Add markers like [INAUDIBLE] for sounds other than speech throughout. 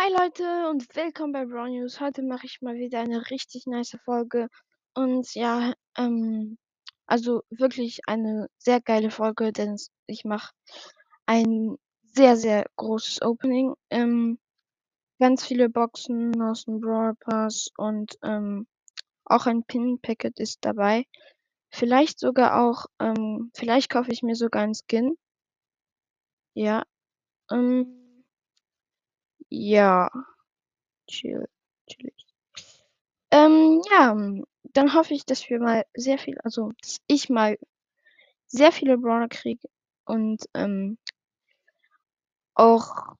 Hi Leute und willkommen bei Brown News. Heute mache ich mal wieder eine richtig nice Folge. Und ja, ähm, also wirklich eine sehr geile Folge, denn ich mache ein sehr, sehr großes Opening. Ähm, ganz viele Boxen aus dem Brawl Pass und ähm, auch ein Pin-Packet ist dabei. Vielleicht sogar auch, ähm, vielleicht kaufe ich mir sogar ein Skin. Ja. Ähm, ja. Chill, chillig. Ähm, ja, dann hoffe ich, dass wir mal sehr viel, also dass ich mal sehr viele Brawler kriege und ähm, auch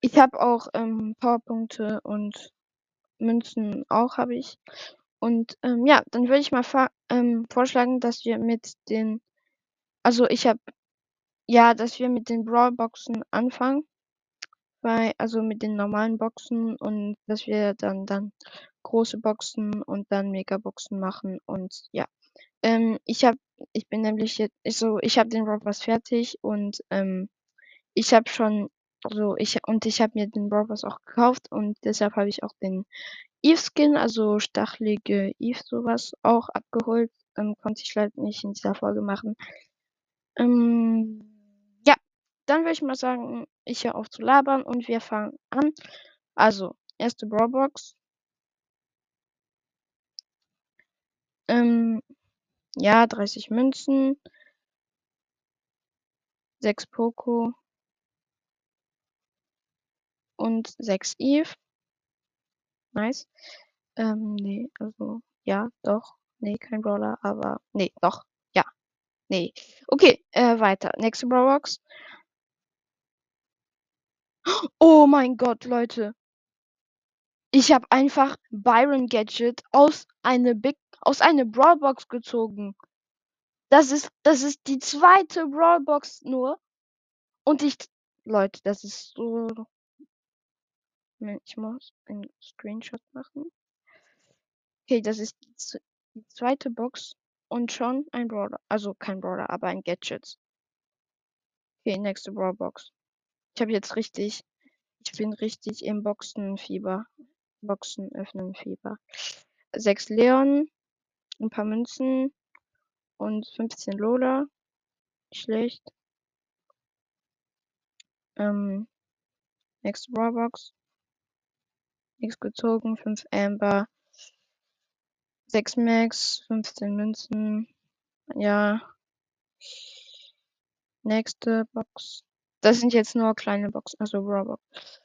ich habe auch ähm, Powerpunkte und Münzen auch habe ich. Und ähm, ja, dann würde ich mal ähm, vorschlagen, dass wir mit den, also ich habe, ja, dass wir mit den Brawlboxen anfangen, bei, also mit den normalen Boxen und dass wir dann dann große Boxen und dann Megaboxen machen und ja. Ähm, ich habe, ich bin nämlich jetzt, so, ich habe den Robbers fertig und ähm, ich habe schon, also ich und ich habe mir den Robbers auch gekauft und deshalb habe ich auch den Eve Skin, also stachelige Eve sowas auch abgeholt. Ähm, konnte ich leider nicht in dieser Folge machen. Ähm, dann würde ich mal sagen, ich höre auf zu labern und wir fangen an. Also, erste Brawlbox. Ähm, ja, 30 Münzen. 6 Poco. Und 6 Eve. Nice. Ähm, nee, also, ja, doch. Nee, kein Brawler, aber, nee, doch. Ja. Nee. Okay, äh, weiter. Nächste Brawlbox. Oh mein Gott, Leute. Ich habe einfach Byron Gadget aus eine Big aus einer Brawlbox gezogen. Das ist das ist die zweite Brawlbox nur und ich Leute, das ist so ich muss einen Screenshot machen. Okay, das ist die, die zweite Box und schon ein Brawler, also kein Brawler, aber ein Gadget. Okay, nächste Brawlbox. Ich habe jetzt richtig ich bin richtig im Boxenfieber. Boxen öffnen Fieber. Sechs Leon, ein paar Münzen und 15 Lola. Schlecht. Ähm, nächste Brawlbox. Nichts gezogen. 5 Amber. 6 Max. 15 Münzen. Ja. Nächste Box. Das sind jetzt nur kleine Boxen, also Brawlbox.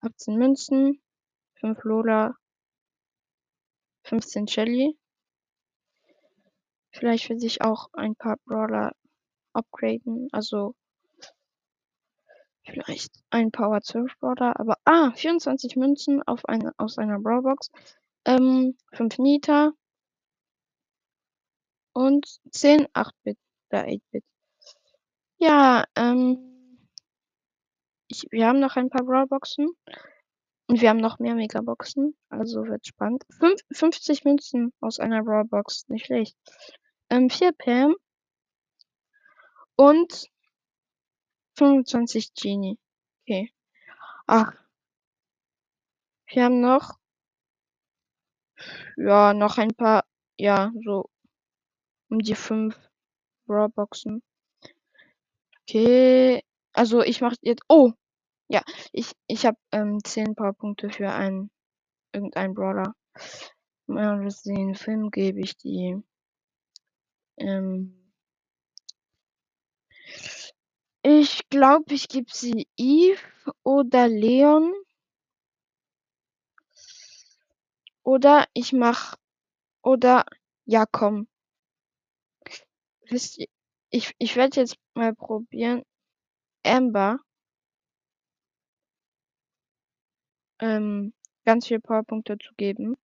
18 Münzen. 5 Lola. 15 Shelly. Vielleicht will sich auch ein paar Brawler upgraden. Also vielleicht ein Power 12 Brawler. Aber ah, 24 Münzen auf eine, aus einer Brawlbox. Ähm, 5 Nita. Und 10 8-Bit oder 8-Bit. Ja, ähm. Ich, wir haben noch ein paar Brawlboxen. Und wir haben noch mehr Megaboxen. Also wird spannend. Fünf, 50 Münzen aus einer Brawlbox. Nicht schlecht. Ähm, 4 Pam. Und 25 Genie. Okay. Ach. Wir haben noch. Ja, noch ein paar. Ja, so. Um die 5 Brawlboxen. Okay. Also ich mache jetzt. Oh! Ja, ich, ich habe ähm, 10 Powerpunkte für einen irgendeinen Brawler. Mal den Film gebe ich die. Ähm, ich glaube, ich gebe sie Eve oder Leon. Oder ich mach. Oder. Ja, komm. Wisst ihr, ich, ich werde jetzt mal probieren. Amber. Ähm, ganz viele Powerpunkte zu geben.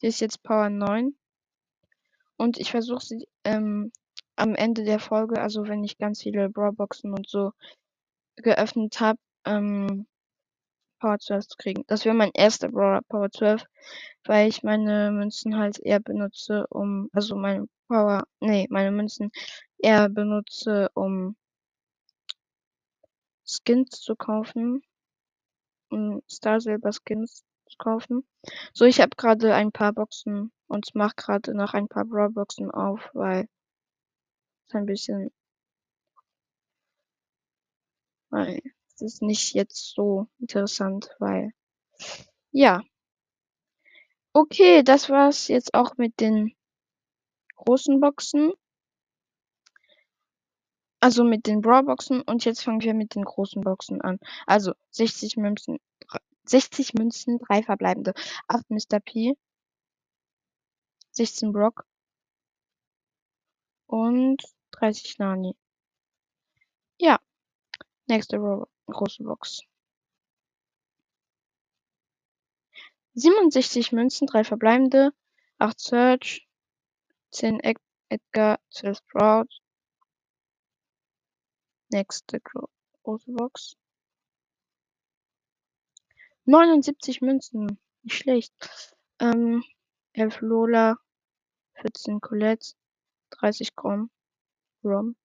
Sie ist jetzt Power 9. Und ich versuche sie ähm, am Ende der Folge, also wenn ich ganz viele Brawlboxen und so geöffnet habe, ähm, Power 12 zu kriegen. Das wäre mein erster Brawler Power 12, weil ich meine Münzen halt eher benutze, um, also meine Power, nee, meine Münzen eher benutze, um Skins zu kaufen. Star Silver Skins zu kaufen. So, ich habe gerade ein paar Boxen und mache gerade noch ein paar Brawl Boxen auf, weil es ein bisschen weil es ist nicht jetzt so interessant, weil ja. Okay, das war's jetzt auch mit den großen Boxen. Also mit den Brawl-Boxen und jetzt fangen wir mit den großen Boxen an. Also 60 Münzen, 60 Münzen, drei verbleibende, 8 Mr. P, 16 Brock und 30 Nani. Ja, nächste Ro große Box. 67 Münzen, drei verbleibende, 8 Search, 10 Ed Edgar, 12 Sprout. Nächste große Box. 79 Münzen, nicht schlecht. Ähm, 11 Lola, 14 Colette, 30 Grom, Grom,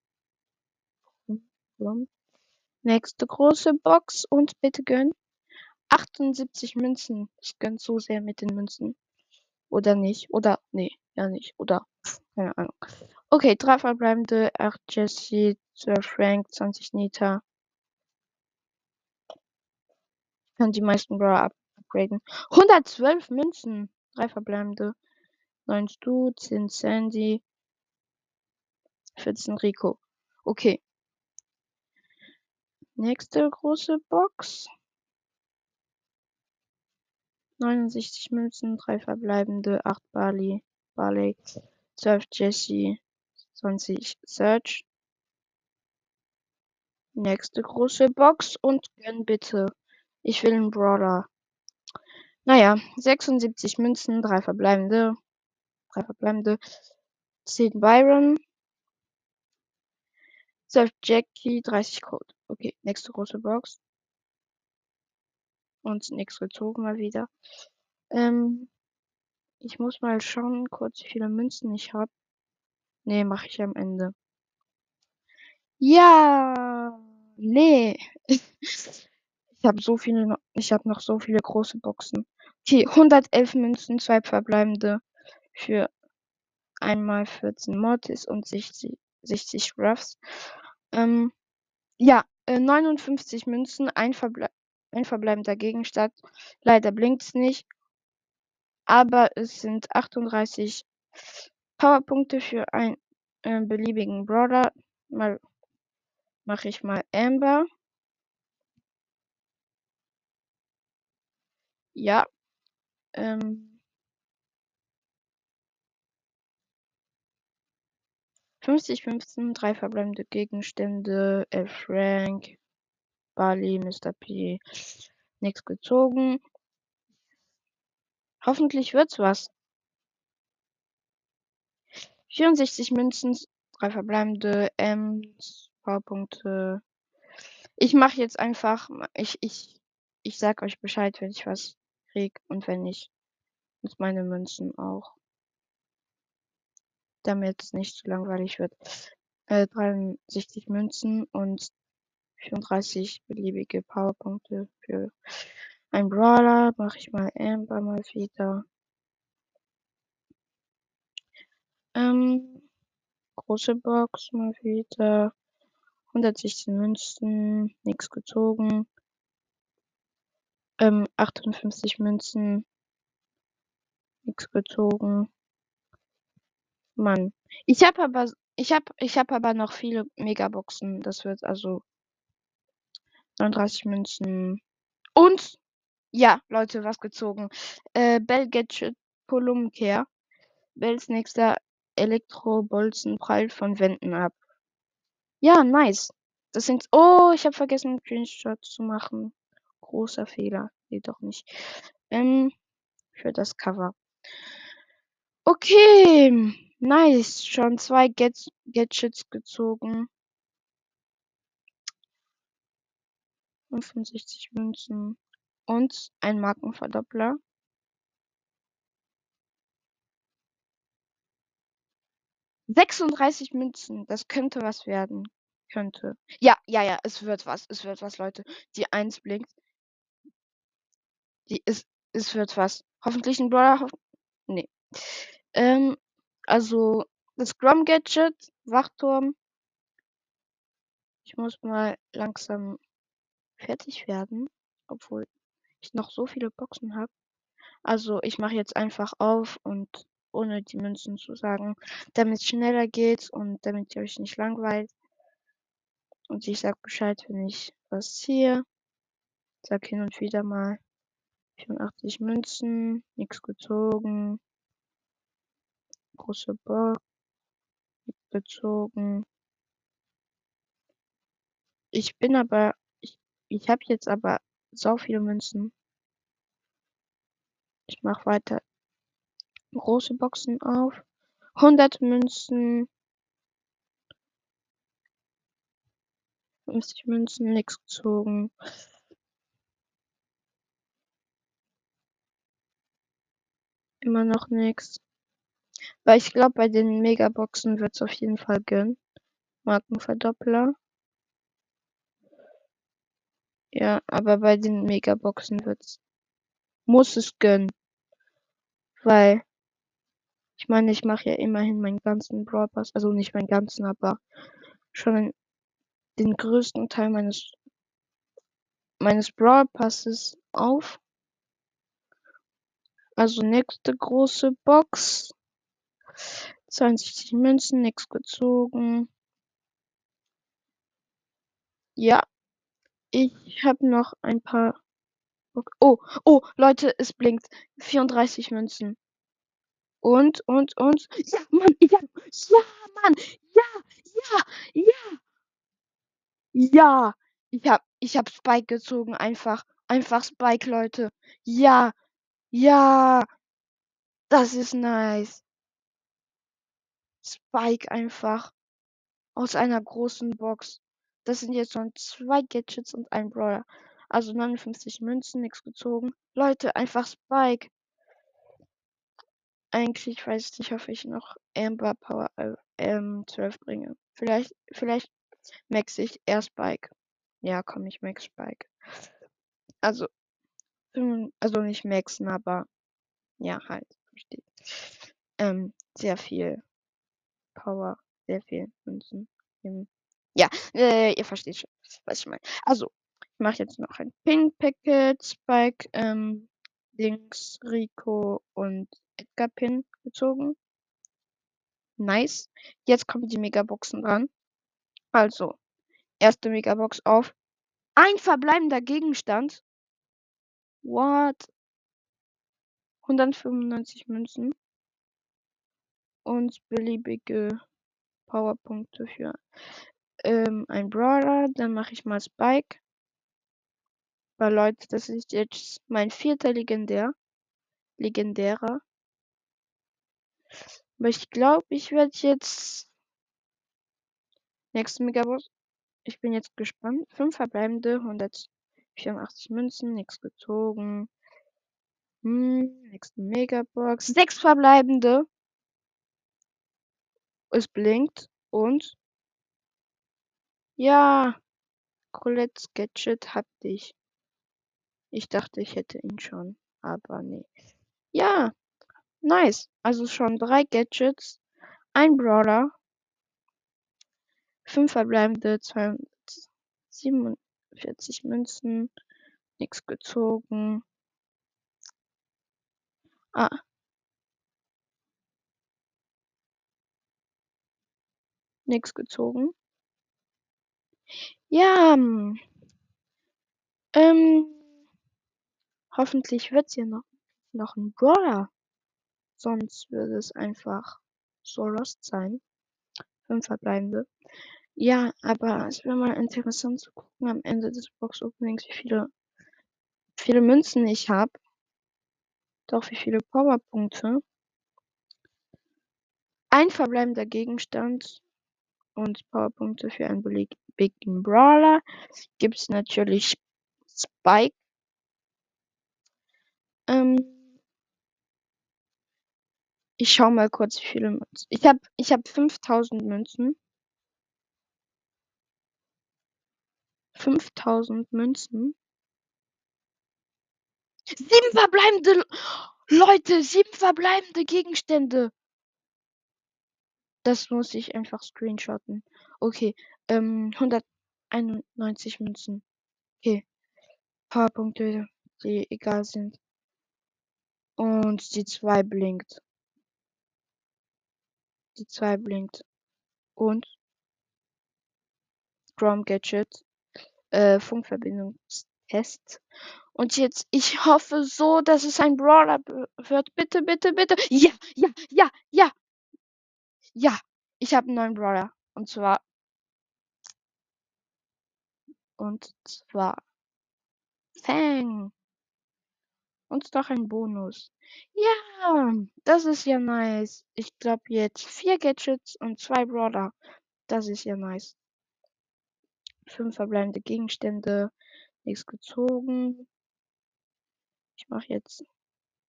Grom. Nächste große Box und bitte gönn. 78 Münzen. Ich gönn so sehr mit den Münzen. Oder nicht. Oder, nee, ja nicht. Oder, keine Ahnung. Okay, drei verbleibende, 8 Jesse, 12 Frank, 20 Nita. Ich kann die meisten Brawler upgraden. 112 Münzen. Drei verbleibende. 9 Stu, 10 Sandy, 14 Rico. Okay. Nächste große Box. 69 Münzen, 3 verbleibende, 8 Barley, Barley, 12 Jesse, 20 Search. Nächste große Box und gönn bitte. Ich will einen Brawler. Naja, 76 Münzen, 3 verbleibende, 3 verbleibende, 10 Byron, 12 Jackie, 30 Code. Okay, nächste große Box. Und nichts gezogen mal wieder. Ähm, ich muss mal schauen, kurz wie viele Münzen ich habe. Nee, mache ich am Ende. Ja, nee. [LAUGHS] Ich habe so viele, ich habe noch so viele große Boxen. Okay, 111 Münzen, zwei verbleibende für einmal 14 Mortis und 60, 60 Ruffs. Ähm, ja, äh, 59 Münzen, ein, Verble ein verbleibender Gegenstand. Leider blinkt's nicht. Aber es sind 38 Powerpunkte für einen äh, beliebigen Brawler. Mal mache ich mal Amber. Ja. Ähm, 50, 15, drei verbleibende Gegenstände, Elf Frank, Bali, Mr. P. Nichts gezogen. Hoffentlich wird's was. 64 Münzen, drei verbleibende Ms, Powerpunkte. Ich mache jetzt einfach, ich, ich, ich sag euch Bescheid, wenn ich was krieg und wenn nicht, und meine Münzen auch. Damit es nicht zu langweilig wird. Äh, 63 Münzen und 34 beliebige Powerpunkte für ein Brawler. Mache ich mal Amber mal wieder. Ähm, große Box mal wieder. 116 Münzen, nichts gezogen. Ähm, 58 Münzen, nichts gezogen. Mann. Ich habe aber ich habe ich habe aber noch viele Megaboxen. Das wird also 39 Münzen. Und ja, Leute, was gezogen. Äh, Bell Gadget Kolumkehr. Bells nächster Elektrobolzen prallt von Wänden ab. Ja, nice. Das sind. Oh, ich habe vergessen, einen Screenshot zu machen. Großer Fehler. Nee, doch nicht. Ähm, für das Cover. Okay. Nice. Schon zwei Get Gadgets gezogen. 65 Münzen. Und ein Markenverdoppler. Sechsunddreißig Münzen. Das könnte was werden. Könnte. Ja, ja, ja, es wird was. Es wird was, Leute. Die Eins blinkt. Die ist, es wird was. Hoffentlich ein Brawler. Hoff nee. Ähm, also das Grom Gadget, Wachturm. Ich muss mal langsam fertig werden, obwohl ich noch so viele Boxen habe. Also ich mache jetzt einfach auf und ohne die Münzen zu sagen, damit es schneller geht und damit ihr euch nicht langweilt. Und ich sag Bescheid, wenn ich was ziehe. Sag hin und wieder mal 84 Münzen, nichts gezogen. Große Box, gezogen. Ich bin aber, ich, ich habe jetzt aber so viele Münzen. Ich mache weiter große Boxen auf. 100 Münzen. 50 Münzen, nichts gezogen. Immer noch nichts. Weil ich glaube, bei den Megaboxen wird es auf jeden Fall gönnen. Markenverdoppler. Ja, aber bei den Megaboxen wird's. Muss es gönnen. Weil. Ich meine, ich mache ja immerhin meinen ganzen Brawl Pass. Also nicht meinen ganzen, aber schon den größten Teil meines meines Brawl Passes auf. Also nächste große Box. 62 Münzen, nichts gezogen. Ja, ich habe noch ein paar. Oh, oh, Leute, es blinkt. 34 Münzen. Und, und, und. Ja, Mann, ja, ja, Mann. Ja, ja, ja. Ja. Ich hab, ich hab Spike gezogen, einfach. Einfach Spike, Leute. Ja. Ja. Das ist nice. Spike einfach. Aus einer großen Box. Das sind jetzt schon zwei Gadgets und ein Brawler. Also 59 Münzen, nichts gezogen. Leute, einfach Spike. Eigentlich weiß ich nicht, ob ich noch Amber Power äh, ähm, 12 bringe. Vielleicht, vielleicht max ich erst Spike. Ja, komm, ich max Spike. Also, also nicht maxen, aber ja, halt, versteht. Ähm, sehr viel Power, sehr viel Münzen. Ja, äh, ihr versteht schon, was ich meine. Also, ich mache jetzt noch ein Pink Packet, Spike, ähm, Links, Rico und Edgar Pin gezogen. Nice. Jetzt kommen die Megaboxen dran. Also, erste Megabox auf. Ein verbleibender Gegenstand. What? 195 Münzen. Und beliebige Powerpunkte für ähm, ein Brawler. Dann mache ich mal Spike. Weil Leute, das ist jetzt mein vierter Legendär. Legendärer. Aber ich glaube, ich werde jetzt nächste Megabox. Ich bin jetzt gespannt. Fünf verbleibende, 184 Münzen, nichts gezogen. Hm, nächste Megabox. Sechs verbleibende. Es blinkt und ja, Colette's Gadget hab ich. Ich dachte, ich hätte ihn schon, aber nee. Ja, nice. Also schon drei Gadgets, ein Brawler, fünf verbleibende, 247 Münzen, nichts gezogen. Ah. Nichts gezogen. Ja. Hm. Ähm. Hoffentlich wird es hier noch, noch ein Brawler. Sonst würde es einfach so lost sein. Fünf verbleibende. Ja, aber es wäre mal interessant zu gucken am Ende des Box Openings, wie viele, viele Münzen ich habe. Doch wie viele Powerpunkte. Ein verbleibender Gegenstand und Powerpunkte für einen beliebigen Brawler. Gibt es natürlich Spike. Ähm ich schau mal kurz, wie viele Münzen. Ich habe ich hab 5000 Münzen. 5000 Münzen. Sieben verbleibende Leute, sieben verbleibende Gegenstände. Das muss ich einfach screenshotten. Okay, ähm, 191 Münzen. Okay. Powerpunkte, die egal sind. Und die 2 blinkt. Die 2 blinkt. Und Chrome Gadget. Äh, Funkverbindungstest. Und jetzt, ich hoffe so, dass es ein Brawler wird. Bitte, bitte, bitte. Ja, ja, ja, ja. Ja, ich habe einen neuen Brawler. Und zwar. Und zwar. Fang. Und doch ein Bonus. Ja, das ist ja nice. Ich glaube jetzt vier Gadgets und zwei Brawler. Das ist ja nice. Fünf verbleibende Gegenstände. Nichts gezogen. Ich mache jetzt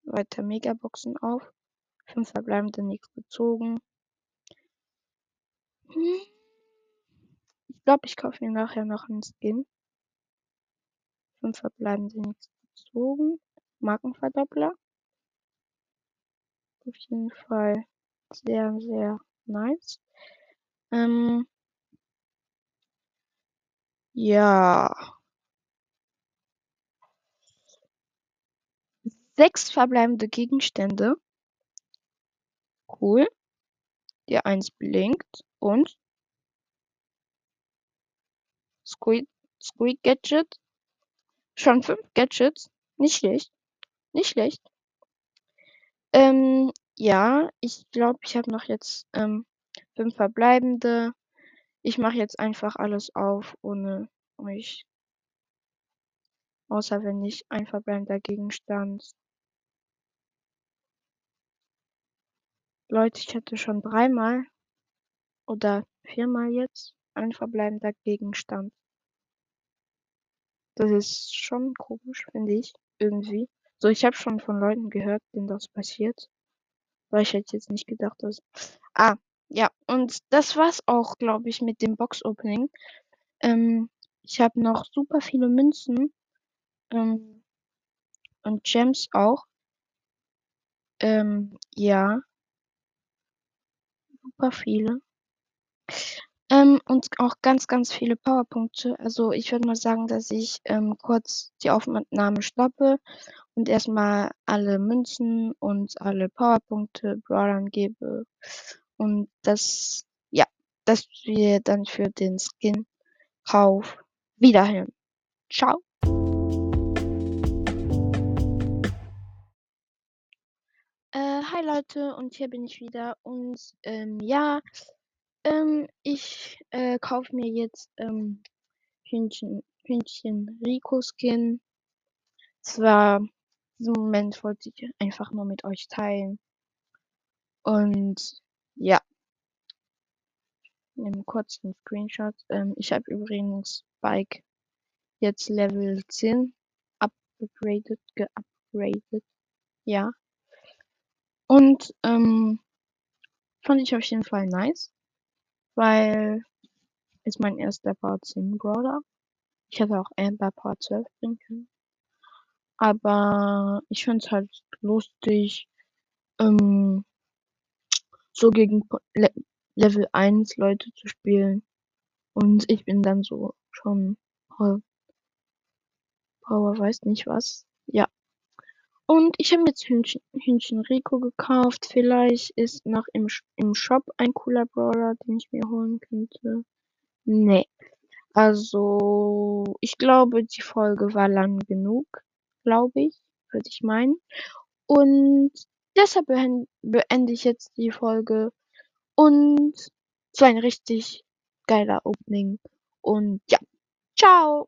weiter Megaboxen auf. Fünf verbleibende, nichts gezogen. Hm. Ich glaube, ich kaufe mir nachher noch einen Skin. Fünf verbleibende, nichts gezogen. Markenverdoppler. Auf jeden Fall sehr, sehr nice. Ähm, ja. Sechs verbleibende Gegenstände. Cool. Die eins blinkt und Squeak, Squeak Gadget. Schon fünf Gadgets. Nicht schlecht. Nicht schlecht. Ähm, ja, ich glaube, ich habe noch jetzt ähm, fünf verbleibende. Ich mache jetzt einfach alles auf, ohne euch. Außer wenn ich ein verbleibender Gegenstand. Leute, ich hatte schon dreimal oder viermal jetzt ein verbleibender Gegenstand. Das ist schon komisch, finde ich, irgendwie. So, ich habe schon von Leuten gehört, denen das passiert. Weil ich hätte jetzt nicht gedacht, dass. Ah, ja, und das war's auch, glaube ich, mit dem Box-Opening. Ähm, ich habe noch super viele Münzen. Ähm, und Gems auch. Ähm, ja. Super viele. Ähm, und auch ganz, ganz viele Powerpunkte. Also ich würde mal sagen, dass ich ähm, kurz die Aufnahme stoppe und erstmal alle Münzen und alle Powerpunkte Brawlern gebe. Und das, ja, dass wir dann für den Skin-Kauf wiederhören. Ciao. Äh, hi Leute, und hier bin ich wieder. Und ähm, ja, ähm, ich äh, kaufe mir jetzt ähm, Hühnchen, Hühnchen Rico Skin. Zwar, diesen Moment wollte ich einfach nur mit euch teilen. Und ja, nehme kurz einen Screenshot. Ähm, ich habe übrigens Bike jetzt Level 10 upgraded, geupgradet. Ja. Und ähm, fand ich auf jeden Fall nice weil ist mein erster Part 10 Brawler. Ich hätte auch Amber Part 12 bringen können. Aber ich finde es halt lustig, ähm, so gegen Le Level 1 Leute zu spielen. Und ich bin dann so schon Power, Power weiß nicht was. Ja. Und ich habe jetzt Hühnchen, Hühnchen Rico gekauft. Vielleicht ist noch im, im Shop ein cooler Brawler, den ich mir holen könnte. Nee. Also, ich glaube, die Folge war lang genug, glaube ich, würde ich meinen. Und deshalb beende ich jetzt die Folge. Und so ein richtig geiler Opening. Und ja, ciao!